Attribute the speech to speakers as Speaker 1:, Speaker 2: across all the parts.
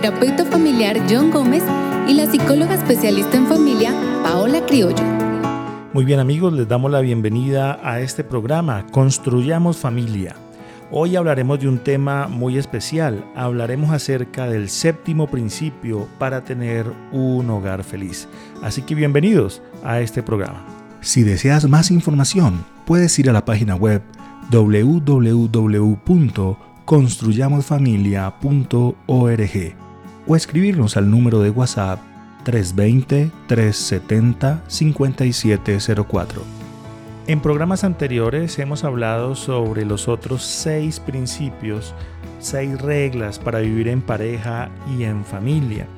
Speaker 1: terapeuta familiar John Gómez y la psicóloga especialista en familia Paola Criollo.
Speaker 2: Muy bien amigos, les damos la bienvenida a este programa Construyamos Familia. Hoy hablaremos de un tema muy especial. Hablaremos acerca del séptimo principio para tener un hogar feliz. Así que bienvenidos a este programa.
Speaker 3: Si deseas más información, puedes ir a la página web www.construyamosfamilia.org o escribirnos al número de WhatsApp 320-370-5704. En programas anteriores hemos hablado sobre los otros seis principios, seis reglas para vivir en pareja y en familia.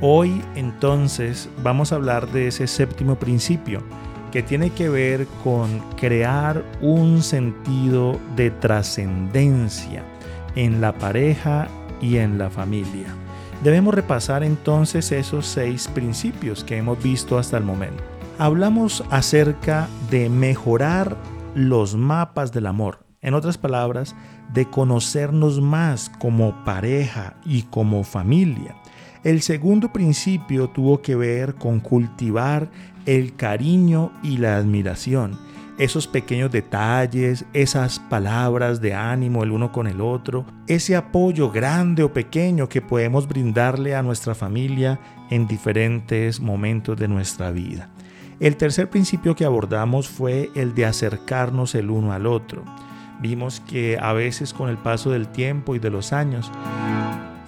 Speaker 3: Hoy entonces vamos a hablar de ese séptimo principio que tiene que ver con crear un sentido de trascendencia en la pareja y en la familia. Debemos repasar entonces esos seis principios que hemos visto hasta el momento hablamos acerca de mejorar los mapas del amor. En otras palabras, de conocernos más como pareja y como familia. El segundo principio tuvo que ver con cultivar el cariño y la admiración. Esos pequeños detalles, esas palabras de ánimo el uno con el otro, ese apoyo grande o pequeño que podemos brindarle a nuestra familia en diferentes momentos de nuestra vida. El tercer principio que abordamos fue el de acercarnos el uno al otro. Vimos que a veces con el paso del tiempo y de los años,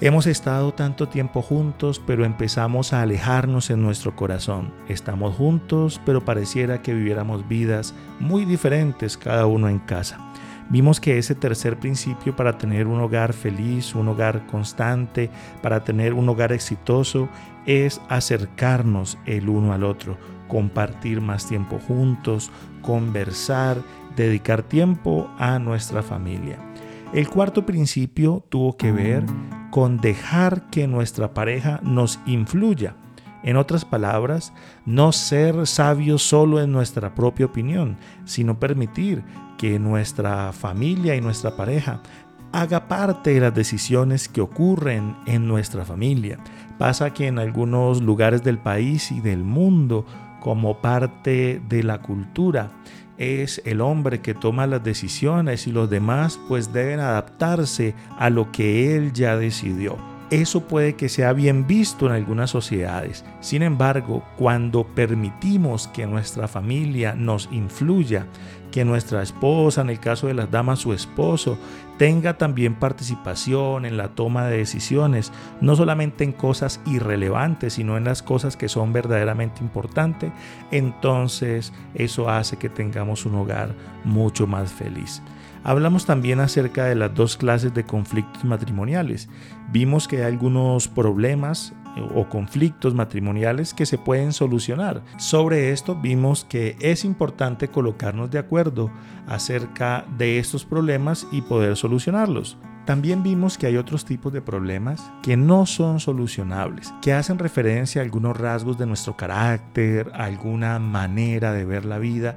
Speaker 3: hemos estado tanto tiempo juntos, pero empezamos a alejarnos en nuestro corazón. Estamos juntos, pero pareciera que viviéramos vidas muy diferentes cada uno en casa. Vimos que ese tercer principio para tener un hogar feliz, un hogar constante, para tener un hogar exitoso, es acercarnos el uno al otro, compartir más tiempo juntos, conversar, dedicar tiempo a nuestra familia. El cuarto principio tuvo que ver con dejar que nuestra pareja nos influya. En otras palabras, no ser sabios solo en nuestra propia opinión, sino permitir que nuestra familia y nuestra pareja haga parte de las decisiones que ocurren en nuestra familia. Pasa que en algunos lugares del país y del mundo como parte de la cultura. Es el hombre que toma las decisiones y los demás pues deben adaptarse a lo que él ya decidió. Eso puede que sea bien visto en algunas sociedades. Sin embargo, cuando permitimos que nuestra familia nos influya, que nuestra esposa, en el caso de las damas su esposo, tenga también participación en la toma de decisiones, no solamente en cosas irrelevantes, sino en las cosas que son verdaderamente importantes, entonces eso hace que tengamos un hogar mucho más feliz. Hablamos también acerca de las dos clases de conflictos matrimoniales. Vimos que hay algunos problemas o conflictos matrimoniales que se pueden solucionar. Sobre esto vimos que es importante colocarnos de acuerdo acerca de estos problemas y poder solucionarlos. También vimos que hay otros tipos de problemas que no son solucionables, que hacen referencia a algunos rasgos de nuestro carácter, alguna manera de ver la vida,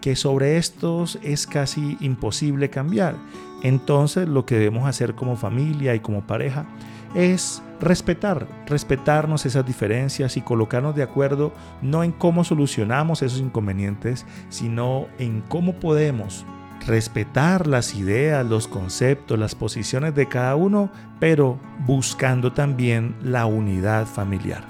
Speaker 3: que sobre estos es casi imposible cambiar. Entonces lo que debemos hacer como familia y como pareja es respetar, respetarnos esas diferencias y colocarnos de acuerdo no en cómo solucionamos esos inconvenientes, sino en cómo podemos respetar las ideas, los conceptos, las posiciones de cada uno, pero buscando también la unidad familiar.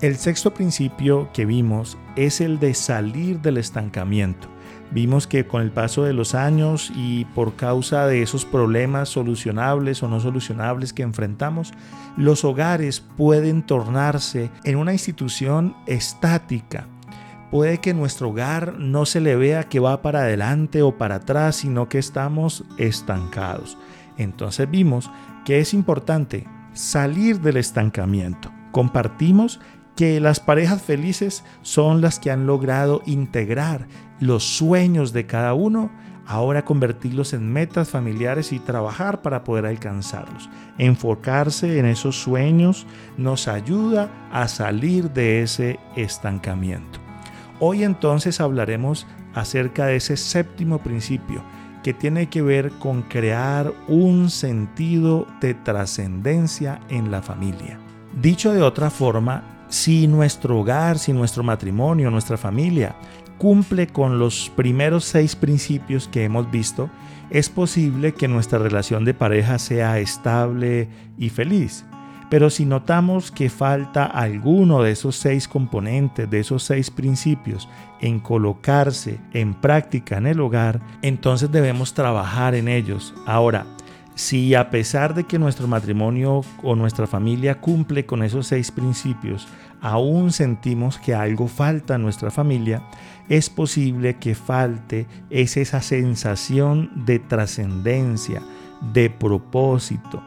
Speaker 3: El sexto principio que vimos es el de salir del estancamiento. Vimos que con el paso de los años y por causa de esos problemas solucionables o no solucionables que enfrentamos, los hogares pueden tornarse en una institución estática. Puede que nuestro hogar no se le vea que va para adelante o para atrás, sino que estamos estancados. Entonces vimos que es importante salir del estancamiento. Compartimos que las parejas felices son las que han logrado integrar los sueños de cada uno, ahora convertirlos en metas familiares y trabajar para poder alcanzarlos. Enfocarse en esos sueños nos ayuda a salir de ese estancamiento. Hoy entonces hablaremos acerca de ese séptimo principio, que tiene que ver con crear un sentido de trascendencia en la familia. Dicho de otra forma, si nuestro hogar, si nuestro matrimonio, nuestra familia cumple con los primeros seis principios que hemos visto, es posible que nuestra relación de pareja sea estable y feliz. Pero si notamos que falta alguno de esos seis componentes, de esos seis principios, en colocarse en práctica en el hogar, entonces debemos trabajar en ellos. Ahora, si a pesar de que nuestro matrimonio o nuestra familia cumple con esos seis principios, aún sentimos que algo falta en nuestra familia, es posible que falte es esa sensación de trascendencia, de propósito.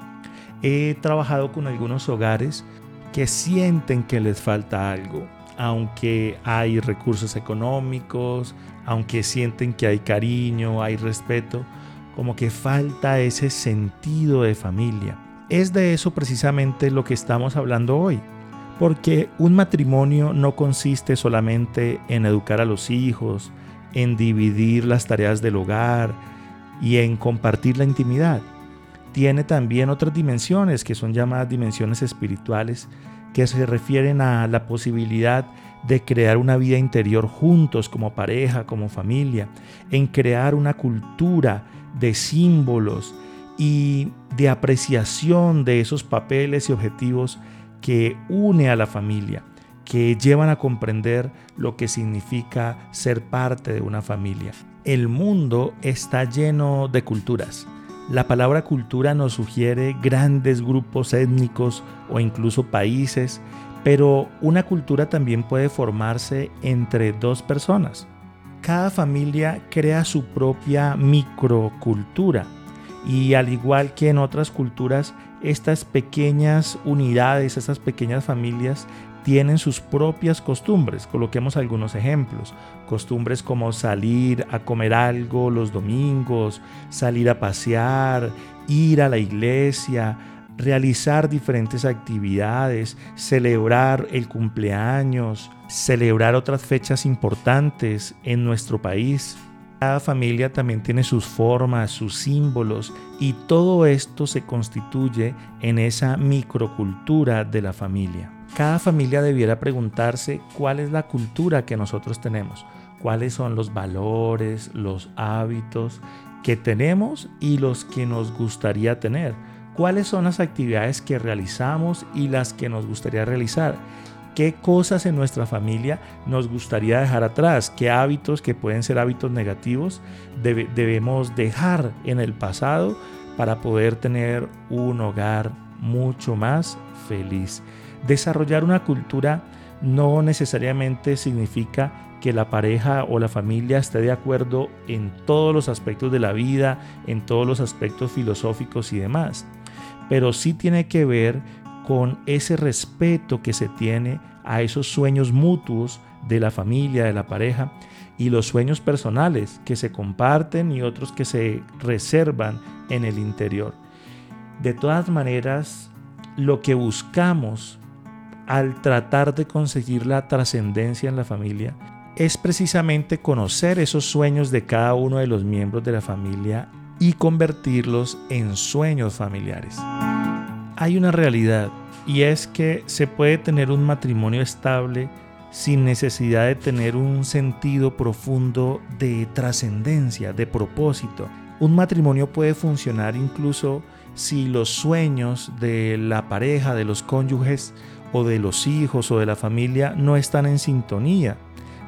Speaker 3: He trabajado con algunos hogares que sienten que les falta algo, aunque hay recursos económicos, aunque sienten que hay cariño, hay respeto, como que falta ese sentido de familia. Es de eso precisamente lo que estamos hablando hoy, porque un matrimonio no consiste solamente en educar a los hijos, en dividir las tareas del hogar y en compartir la intimidad. Tiene también otras dimensiones que son llamadas dimensiones espirituales que se refieren a la posibilidad de crear una vida interior juntos como pareja, como familia, en crear una cultura de símbolos y de apreciación de esos papeles y objetivos que une a la familia, que llevan a comprender lo que significa ser parte de una familia. El mundo está lleno de culturas. La palabra cultura nos sugiere grandes grupos étnicos o incluso países, pero una cultura también puede formarse entre dos personas cada familia crea su propia microcultura y al igual que en otras culturas, estas pequeñas unidades, estas pequeñas familias tienen sus propias costumbres. Coloquemos algunos ejemplos. Costumbres como salir a comer algo los domingos, salir a pasear, ir a la iglesia, realizar diferentes actividades, celebrar el cumpleaños, celebrar otras fechas importantes en nuestro país. Cada familia también tiene sus formas, sus símbolos y todo esto se constituye en esa microcultura de la familia. Cada familia debiera preguntarse cuál es la cultura que nosotros tenemos, cuáles son los valores, los hábitos que tenemos y los que nos gustaría tener cuáles son las actividades que realizamos y las que nos gustaría realizar. ¿Qué cosas en nuestra familia nos gustaría dejar atrás? ¿Qué hábitos que pueden ser hábitos negativos debemos dejar en el pasado para poder tener un hogar mucho más feliz? Desarrollar una cultura no necesariamente significa que la pareja o la familia esté de acuerdo en todos los aspectos de la vida, en todos los aspectos filosóficos y demás pero sí tiene que ver con ese respeto que se tiene a esos sueños mutuos de la familia, de la pareja y los sueños personales que se comparten y otros que se reservan en el interior. De todas maneras, lo que buscamos al tratar de conseguir la trascendencia en la familia es precisamente conocer esos sueños de cada uno de los miembros de la familia y convertirlos en sueños familiares. Hay una realidad y es que se puede tener un matrimonio estable sin necesidad de tener un sentido profundo de trascendencia, de propósito. Un matrimonio puede funcionar incluso si los sueños de la pareja, de los cónyuges o de los hijos o de la familia no están en sintonía.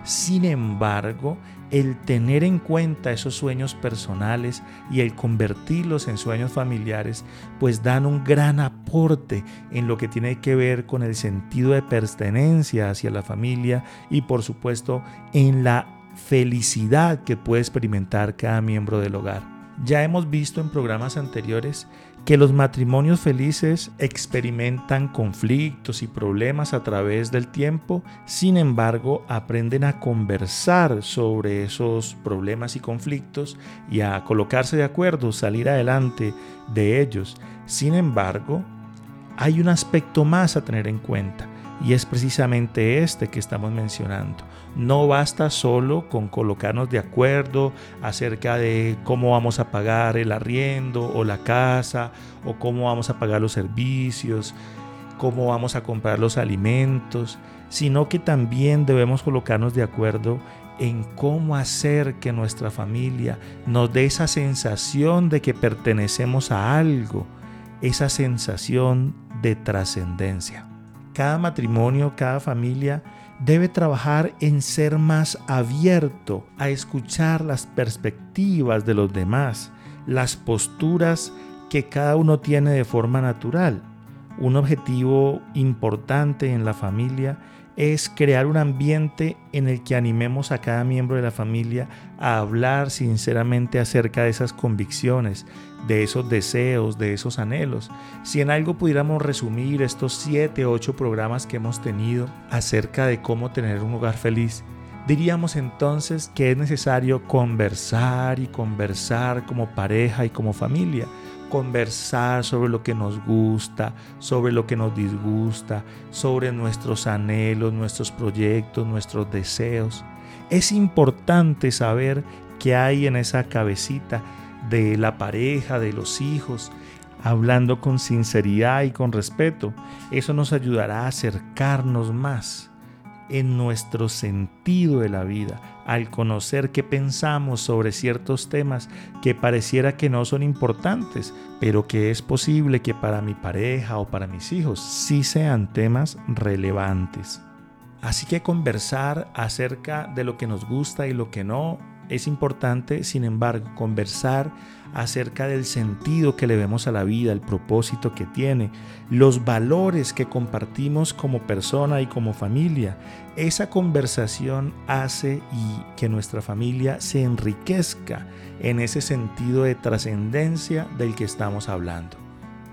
Speaker 3: Sin embargo, el tener en cuenta esos sueños personales y el convertirlos en sueños familiares, pues dan un gran aporte en lo que tiene que ver con el sentido de pertenencia hacia la familia y por supuesto en la felicidad que puede experimentar cada miembro del hogar. Ya hemos visto en programas anteriores que los matrimonios felices experimentan conflictos y problemas a través del tiempo, sin embargo aprenden a conversar sobre esos problemas y conflictos y a colocarse de acuerdo, salir adelante de ellos. Sin embargo, hay un aspecto más a tener en cuenta y es precisamente este que estamos mencionando. No basta solo con colocarnos de acuerdo acerca de cómo vamos a pagar el arriendo o la casa o cómo vamos a pagar los servicios, cómo vamos a comprar los alimentos, sino que también debemos colocarnos de acuerdo en cómo hacer que nuestra familia nos dé esa sensación de que pertenecemos a algo, esa sensación de trascendencia. Cada matrimonio, cada familia debe trabajar en ser más abierto a escuchar las perspectivas de los demás, las posturas que cada uno tiene de forma natural. Un objetivo importante en la familia es crear un ambiente en el que animemos a cada miembro de la familia a hablar sinceramente acerca de esas convicciones, de esos deseos, de esos anhelos. Si en algo pudiéramos resumir estos siete, ocho programas que hemos tenido acerca de cómo tener un hogar feliz, diríamos entonces que es necesario conversar y conversar como pareja y como familia conversar sobre lo que nos gusta, sobre lo que nos disgusta, sobre nuestros anhelos, nuestros proyectos, nuestros deseos. Es importante saber qué hay en esa cabecita de la pareja, de los hijos, hablando con sinceridad y con respeto. Eso nos ayudará a acercarnos más en nuestro sentido de la vida, al conocer qué pensamos sobre ciertos temas que pareciera que no son importantes, pero que es posible que para mi pareja o para mis hijos sí sean temas relevantes. Así que conversar acerca de lo que nos gusta y lo que no es importante, sin embargo, conversar acerca del sentido que le vemos a la vida, el propósito que tiene, los valores que compartimos como persona y como familia. Esa conversación hace y que nuestra familia se enriquezca en ese sentido de trascendencia del que estamos hablando.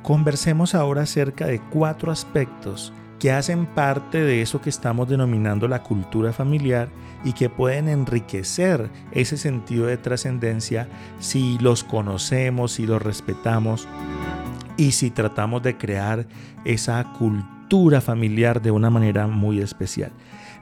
Speaker 3: Conversemos ahora acerca de cuatro aspectos que hacen parte de eso que estamos denominando la cultura familiar y que pueden enriquecer ese sentido de trascendencia si los conocemos, si los respetamos y si tratamos de crear esa cultura familiar de una manera muy especial.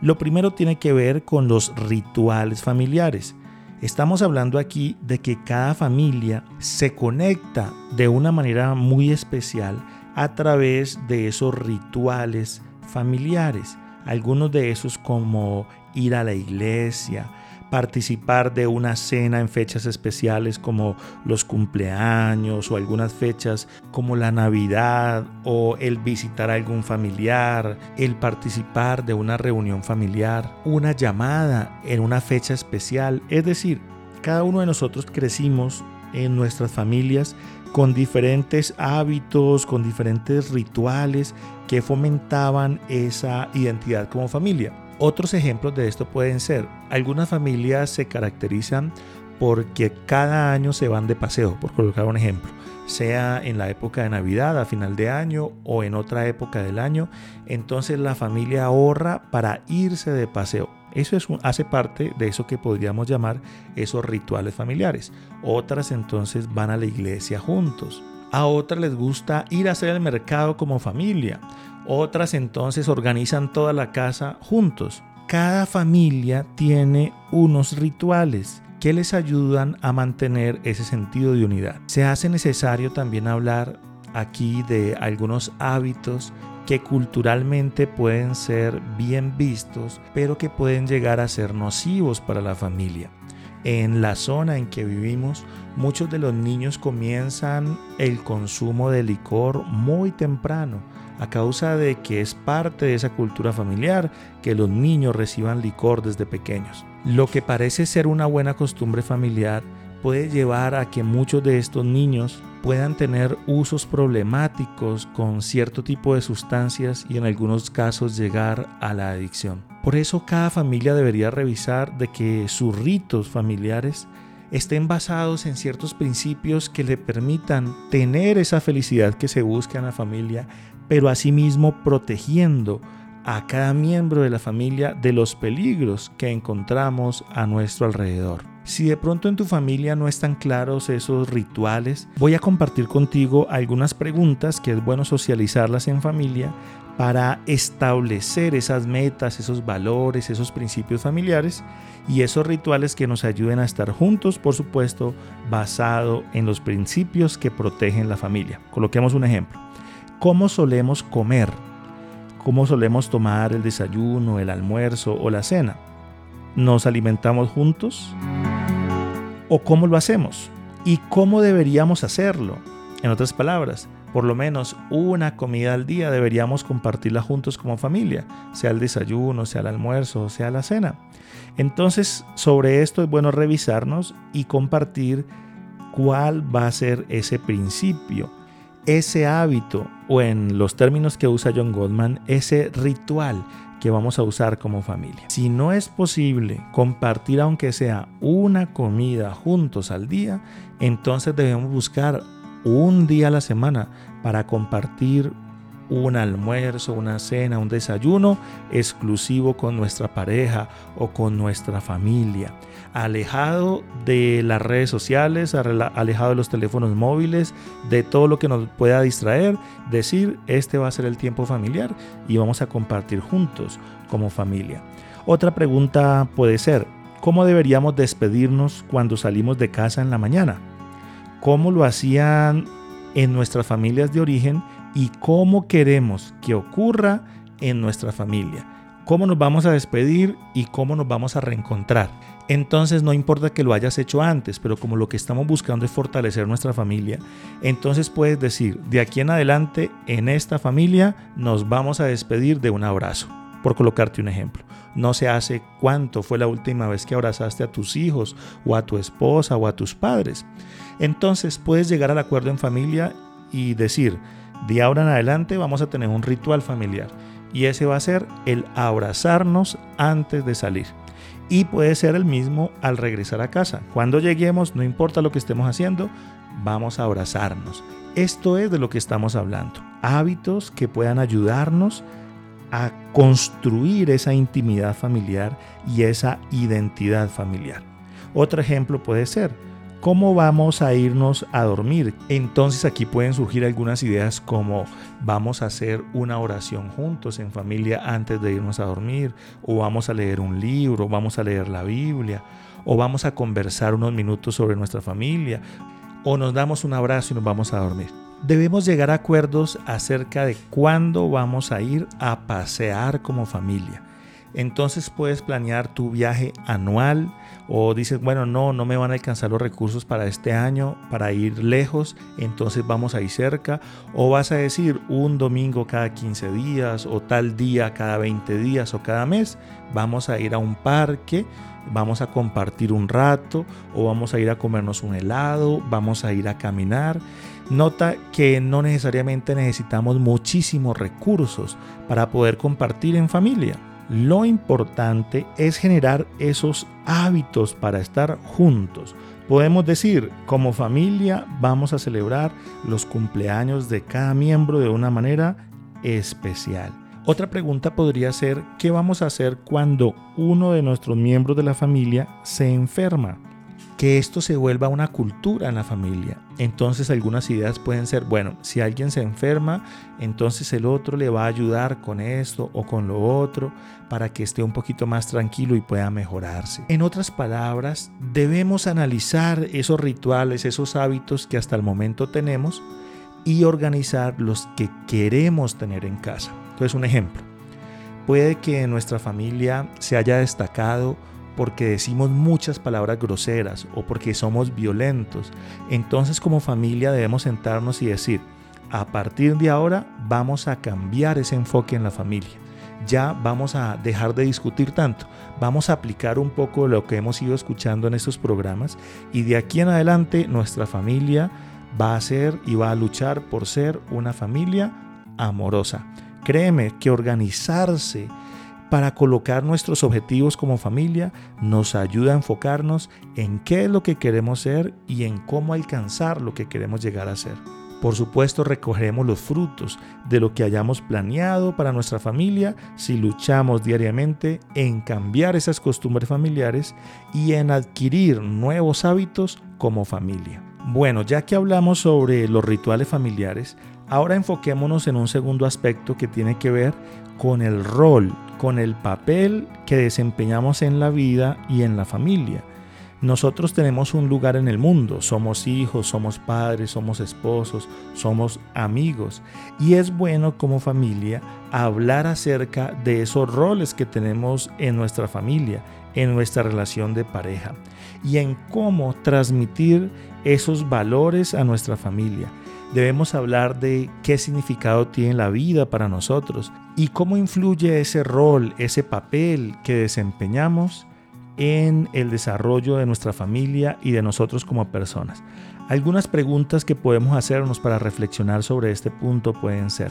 Speaker 3: Lo primero tiene que ver con los rituales familiares. Estamos hablando aquí de que cada familia se conecta de una manera muy especial a través de esos rituales familiares. Algunos de esos como ir a la iglesia, participar de una cena en fechas especiales como los cumpleaños o algunas fechas como la Navidad o el visitar a algún familiar, el participar de una reunión familiar, una llamada en una fecha especial. Es decir, cada uno de nosotros crecimos en nuestras familias con diferentes hábitos, con diferentes rituales que fomentaban esa identidad como familia. Otros ejemplos de esto pueden ser, algunas familias se caracterizan porque cada año se van de paseo, por colocar un ejemplo, sea en la época de Navidad, a final de año o en otra época del año, entonces la familia ahorra para irse de paseo. Eso es hace parte de eso que podríamos llamar esos rituales familiares. Otras entonces van a la iglesia juntos. A otras les gusta ir a hacer el mercado como familia. Otras entonces organizan toda la casa juntos. Cada familia tiene unos rituales que les ayudan a mantener ese sentido de unidad. Se hace necesario también hablar aquí de algunos hábitos que culturalmente pueden ser bien vistos, pero que pueden llegar a ser nocivos para la familia. En la zona en que vivimos, muchos de los niños comienzan el consumo de licor muy temprano, a causa de que es parte de esa cultura familiar que los niños reciban licor desde pequeños. Lo que parece ser una buena costumbre familiar puede llevar a que muchos de estos niños puedan tener usos problemáticos con cierto tipo de sustancias y en algunos casos llegar a la adicción. Por eso cada familia debería revisar de que sus ritos familiares estén basados en ciertos principios que le permitan tener esa felicidad que se busca en la familia, pero asimismo protegiendo a cada miembro de la familia de los peligros que encontramos a nuestro alrededor. Si de pronto en tu familia no están claros esos rituales, voy a compartir contigo algunas preguntas que es bueno socializarlas en familia para establecer esas metas, esos valores, esos principios familiares y esos rituales que nos ayuden a estar juntos, por supuesto, basado en los principios que protegen la familia. Coloquemos un ejemplo. ¿Cómo solemos comer? ¿Cómo solemos tomar el desayuno, el almuerzo o la cena? ¿Nos alimentamos juntos? ¿O cómo lo hacemos? ¿Y cómo deberíamos hacerlo? En otras palabras, por lo menos una comida al día deberíamos compartirla juntos como familia, sea el desayuno, sea el almuerzo, sea la cena. Entonces, sobre esto es bueno revisarnos y compartir cuál va a ser ese principio, ese hábito o en los términos que usa John Goldman, ese ritual que vamos a usar como familia. Si no es posible compartir aunque sea una comida juntos al día, entonces debemos buscar un día a la semana para compartir un almuerzo, una cena, un desayuno exclusivo con nuestra pareja o con nuestra familia. Alejado de las redes sociales, alejado de los teléfonos móviles, de todo lo que nos pueda distraer, decir, este va a ser el tiempo familiar y vamos a compartir juntos como familia. Otra pregunta puede ser, ¿cómo deberíamos despedirnos cuando salimos de casa en la mañana? ¿Cómo lo hacían en nuestras familias de origen y cómo queremos que ocurra en nuestra familia. Cómo nos vamos a despedir y cómo nos vamos a reencontrar. Entonces no importa que lo hayas hecho antes, pero como lo que estamos buscando es fortalecer nuestra familia, entonces puedes decir, de aquí en adelante, en esta familia nos vamos a despedir de un abrazo, por colocarte un ejemplo. No se hace cuánto fue la última vez que abrazaste a tus hijos o a tu esposa o a tus padres. Entonces puedes llegar al acuerdo en familia y decir, de ahora en adelante vamos a tener un ritual familiar y ese va a ser el abrazarnos antes de salir. Y puede ser el mismo al regresar a casa. Cuando lleguemos, no importa lo que estemos haciendo, vamos a abrazarnos. Esto es de lo que estamos hablando. Hábitos que puedan ayudarnos a construir esa intimidad familiar y esa identidad familiar. Otro ejemplo puede ser, ¿Cómo vamos a irnos a dormir? Entonces aquí pueden surgir algunas ideas como vamos a hacer una oración juntos en familia antes de irnos a dormir, o vamos a leer un libro, vamos a leer la Biblia, o vamos a conversar unos minutos sobre nuestra familia, o nos damos un abrazo y nos vamos a dormir. Debemos llegar a acuerdos acerca de cuándo vamos a ir a pasear como familia. Entonces puedes planear tu viaje anual, o dices, bueno, no, no me van a alcanzar los recursos para este año, para ir lejos, entonces vamos a ir cerca, o vas a decir un domingo cada 15 días, o tal día cada 20 días, o cada mes, vamos a ir a un parque, vamos a compartir un rato, o vamos a ir a comernos un helado, vamos a ir a caminar. Nota que no necesariamente necesitamos muchísimos recursos para poder compartir en familia. Lo importante es generar esos hábitos para estar juntos. Podemos decir, como familia vamos a celebrar los cumpleaños de cada miembro de una manera especial. Otra pregunta podría ser, ¿qué vamos a hacer cuando uno de nuestros miembros de la familia se enferma? Que esto se vuelva una cultura en la familia. Entonces algunas ideas pueden ser, bueno, si alguien se enferma, entonces el otro le va a ayudar con esto o con lo otro para que esté un poquito más tranquilo y pueda mejorarse. En otras palabras, debemos analizar esos rituales, esos hábitos que hasta el momento tenemos y organizar los que queremos tener en casa. Entonces un ejemplo, puede que en nuestra familia se haya destacado porque decimos muchas palabras groseras o porque somos violentos. Entonces como familia debemos sentarnos y decir, a partir de ahora vamos a cambiar ese enfoque en la familia. Ya vamos a dejar de discutir tanto, vamos a aplicar un poco lo que hemos ido escuchando en estos programas y de aquí en adelante nuestra familia va a ser y va a luchar por ser una familia amorosa. Créeme que organizarse, para colocar nuestros objetivos como familia nos ayuda a enfocarnos en qué es lo que queremos ser y en cómo alcanzar lo que queremos llegar a ser. Por supuesto, recogeremos los frutos de lo que hayamos planeado para nuestra familia si luchamos diariamente en cambiar esas costumbres familiares y en adquirir nuevos hábitos como familia. Bueno, ya que hablamos sobre los rituales familiares, Ahora enfoquémonos en un segundo aspecto que tiene que ver con el rol, con el papel que desempeñamos en la vida y en la familia. Nosotros tenemos un lugar en el mundo, somos hijos, somos padres, somos esposos, somos amigos. Y es bueno como familia hablar acerca de esos roles que tenemos en nuestra familia, en nuestra relación de pareja y en cómo transmitir esos valores a nuestra familia. Debemos hablar de qué significado tiene la vida para nosotros y cómo influye ese rol, ese papel que desempeñamos en el desarrollo de nuestra familia y de nosotros como personas. Algunas preguntas que podemos hacernos para reflexionar sobre este punto pueden ser,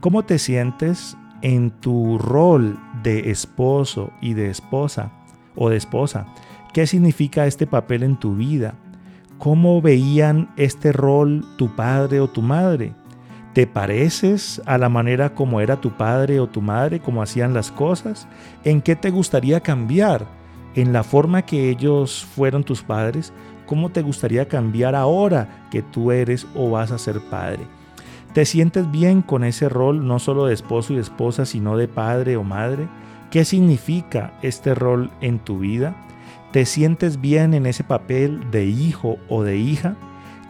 Speaker 3: ¿cómo te sientes en tu rol de esposo y de esposa o de esposa? ¿Qué significa este papel en tu vida? ¿Cómo veían este rol tu padre o tu madre? ¿Te pareces a la manera como era tu padre o tu madre, como hacían las cosas? ¿En qué te gustaría cambiar? en la forma que ellos fueron tus padres, ¿cómo te gustaría cambiar ahora que tú eres o vas a ser padre? ¿Te sientes bien con ese rol no solo de esposo y esposa, sino de padre o madre? ¿Qué significa este rol en tu vida? ¿Te sientes bien en ese papel de hijo o de hija?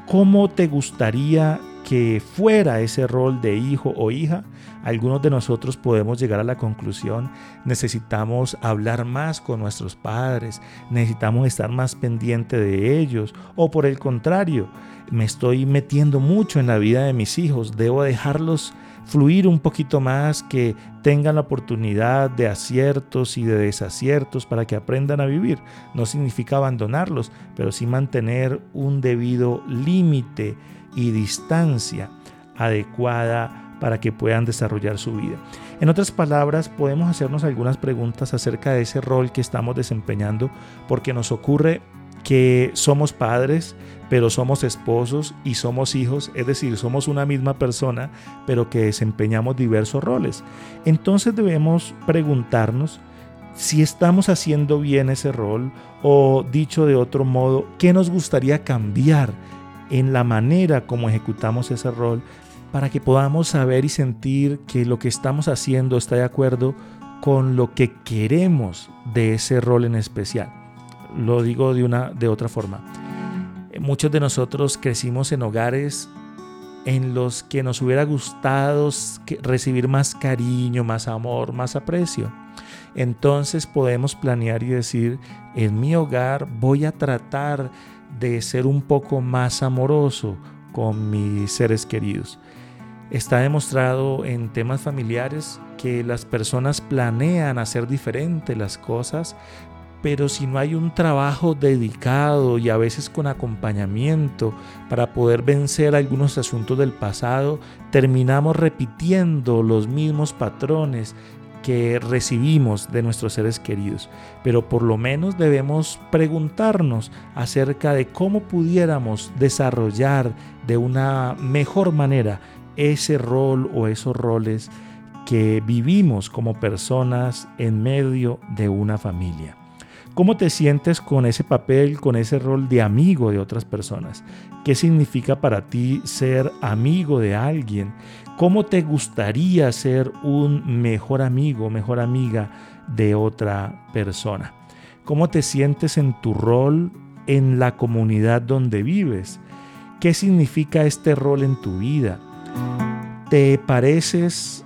Speaker 3: ¿Cómo te gustaría que fuera ese rol de hijo o hija? algunos de nosotros podemos llegar a la conclusión, necesitamos hablar más con nuestros padres, necesitamos estar más pendiente de ellos, o por el contrario, me estoy metiendo mucho en la vida de mis hijos, debo dejarlos fluir un poquito más, que tengan la oportunidad de aciertos y de desaciertos para que aprendan a vivir. No significa abandonarlos, pero sí mantener un debido límite y distancia adecuada para que puedan desarrollar su vida. En otras palabras, podemos hacernos algunas preguntas acerca de ese rol que estamos desempeñando porque nos ocurre que somos padres, pero somos esposos y somos hijos, es decir, somos una misma persona, pero que desempeñamos diversos roles. Entonces debemos preguntarnos si estamos haciendo bien ese rol o dicho de otro modo, ¿qué nos gustaría cambiar en la manera como ejecutamos ese rol para que podamos saber y sentir que lo que estamos haciendo está de acuerdo con lo que queremos de ese rol en especial. Lo digo de una de otra forma. Muchos de nosotros crecimos en hogares en los que nos hubiera gustado recibir más cariño, más amor, más aprecio. Entonces podemos planear y decir, en mi hogar voy a tratar de ser un poco más amoroso con mis seres queridos. Está demostrado en temas familiares que las personas planean hacer diferente las cosas, pero si no hay un trabajo dedicado y a veces con acompañamiento para poder vencer algunos asuntos del pasado, terminamos repitiendo los mismos patrones que recibimos de nuestros seres queridos. Pero por lo menos debemos preguntarnos acerca de cómo pudiéramos desarrollar de una mejor manera ese rol o esos roles que vivimos como personas en medio de una familia. ¿Cómo te sientes con ese papel, con ese rol de amigo de otras personas? ¿Qué significa para ti ser amigo de alguien? ¿Cómo te gustaría ser un mejor amigo, mejor amiga de otra persona? ¿Cómo te sientes en tu rol en la comunidad donde vives? ¿Qué significa este rol en tu vida? ¿Te pareces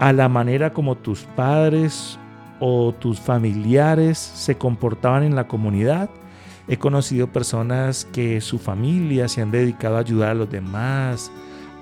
Speaker 3: a la manera como tus padres o tus familiares se comportaban en la comunidad? He conocido personas que su familia se han dedicado a ayudar a los demás,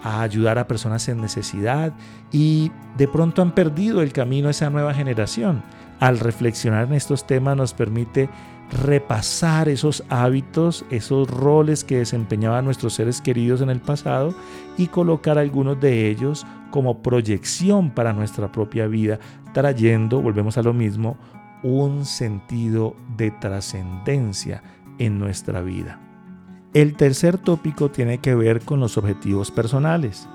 Speaker 3: a ayudar a personas en necesidad y de pronto han perdido el camino esa nueva generación. Al reflexionar en estos temas nos permite repasar esos hábitos, esos roles que desempeñaban nuestros seres queridos en el pasado y colocar algunos de ellos como proyección para nuestra propia vida, trayendo, volvemos a lo mismo, un sentido de trascendencia en nuestra vida. El tercer tópico tiene que ver con los objetivos personales.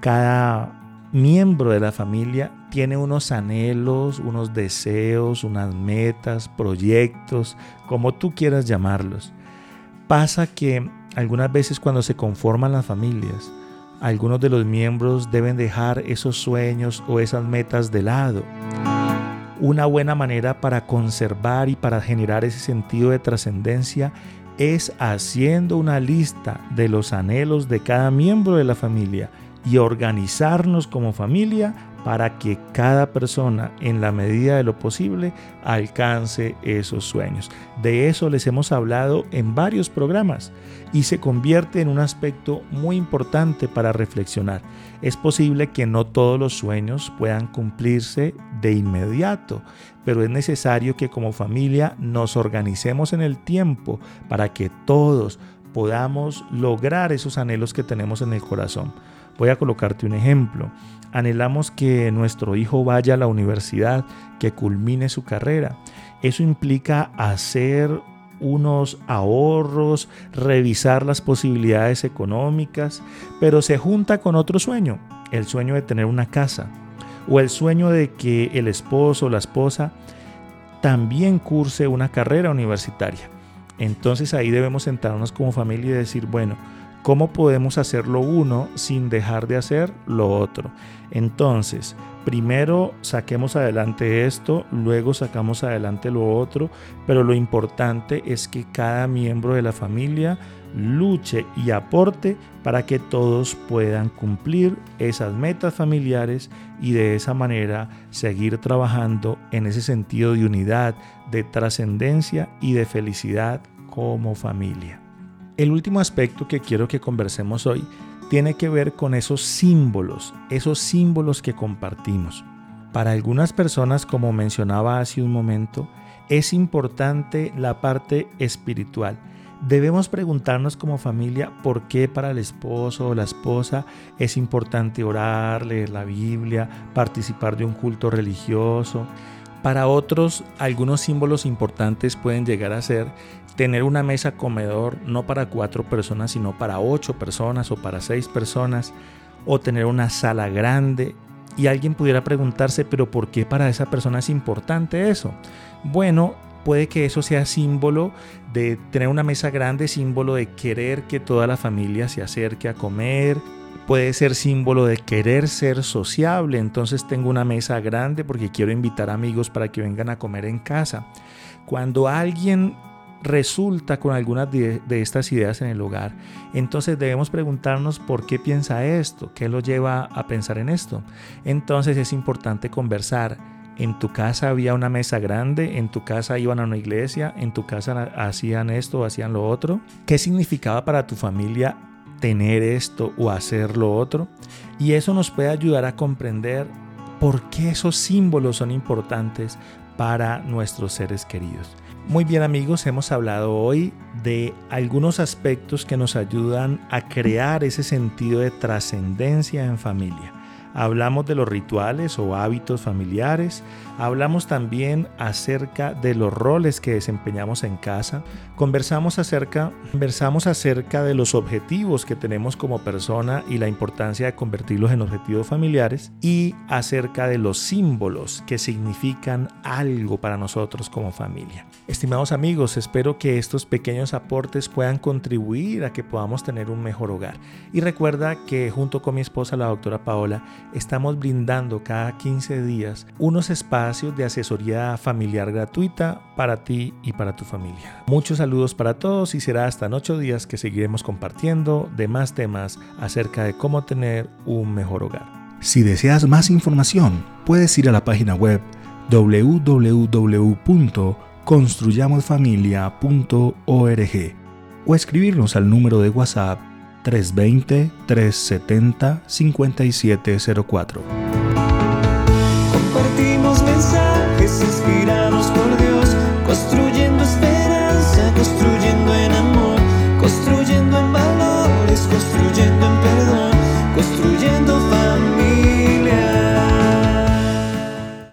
Speaker 3: Cada miembro de la familia tiene unos anhelos, unos deseos, unas metas, proyectos, como tú quieras llamarlos. Pasa que algunas veces cuando se conforman las familias, algunos de los miembros deben dejar esos sueños o esas metas de lado. Una buena manera para conservar y para generar ese sentido de trascendencia es haciendo una lista de los anhelos de cada miembro de la familia y organizarnos como familia para que cada persona en la medida de lo posible alcance esos sueños. De eso les hemos hablado en varios programas y se convierte en un aspecto muy importante para reflexionar. Es posible que no todos los sueños puedan cumplirse de inmediato, pero es necesario que como familia nos organicemos en el tiempo para que todos podamos lograr esos anhelos que tenemos en el corazón. Voy a colocarte un ejemplo. Anhelamos que nuestro hijo vaya a la universidad, que culmine su carrera. Eso implica hacer unos ahorros, revisar las posibilidades económicas, pero se junta con otro sueño, el sueño de tener una casa o el sueño de que el esposo o la esposa también curse una carrera universitaria. Entonces ahí debemos sentarnos como familia y decir, bueno, ¿Cómo podemos hacer lo uno sin dejar de hacer lo otro? Entonces, primero saquemos adelante esto, luego sacamos adelante lo otro, pero lo importante es que cada miembro de la familia luche y aporte para que todos puedan cumplir esas metas familiares y de esa manera seguir trabajando en ese sentido de unidad, de trascendencia y de felicidad como familia. El último aspecto que quiero que conversemos hoy tiene que ver con esos símbolos, esos símbolos que compartimos. Para algunas personas, como mencionaba hace un momento, es importante la parte espiritual. Debemos preguntarnos como familia por qué para el esposo o la esposa es importante orar, leer la Biblia, participar de un culto religioso. Para otros, algunos símbolos importantes pueden llegar a ser tener una mesa comedor no para cuatro personas, sino para ocho personas o para seis personas, o tener una sala grande. Y alguien pudiera preguntarse, pero ¿por qué para esa persona es importante eso? Bueno, puede que eso sea símbolo de tener una mesa grande, símbolo de querer que toda la familia se acerque a comer, puede ser símbolo de querer ser sociable, entonces tengo una mesa grande porque quiero invitar amigos para que vengan a comer en casa. Cuando alguien resulta con algunas de, estas ideas en el hogar. Entonces debemos preguntarnos por qué piensa esto, qué lo lleva a pensar en esto. Entonces es importante conversar. En tu casa había una mesa grande, en tu casa iban a una iglesia, en tu casa hacían esto o hacían lo otro. ¿Qué significaba para tu familia tener esto o hacer lo otro? Y eso nos puede ayudar a comprender por qué esos símbolos son importantes para nuestros seres queridos. Muy bien amigos, hemos hablado hoy de algunos aspectos que nos ayudan a crear ese sentido de trascendencia en familia. Hablamos de los rituales o hábitos familiares, hablamos también acerca de los roles que desempeñamos en casa, conversamos acerca, conversamos acerca de los objetivos que tenemos como persona y la importancia de convertirlos en objetivos familiares y acerca de los símbolos que significan algo para nosotros como familia. Estimados amigos, espero que estos pequeños aportes puedan contribuir a que podamos tener un mejor hogar. Y recuerda que junto con mi esposa, la doctora Paola, estamos brindando cada 15 días unos espacios de asesoría familiar gratuita para ti y para tu familia. Muchos saludos para todos y será hasta en 8 días que seguiremos compartiendo de más temas acerca de cómo tener un mejor hogar.
Speaker 4: Si deseas más información, puedes ir a la página web www.construyamosfamilia.org o escribirnos al número de WhatsApp 320-370-5704. This is me.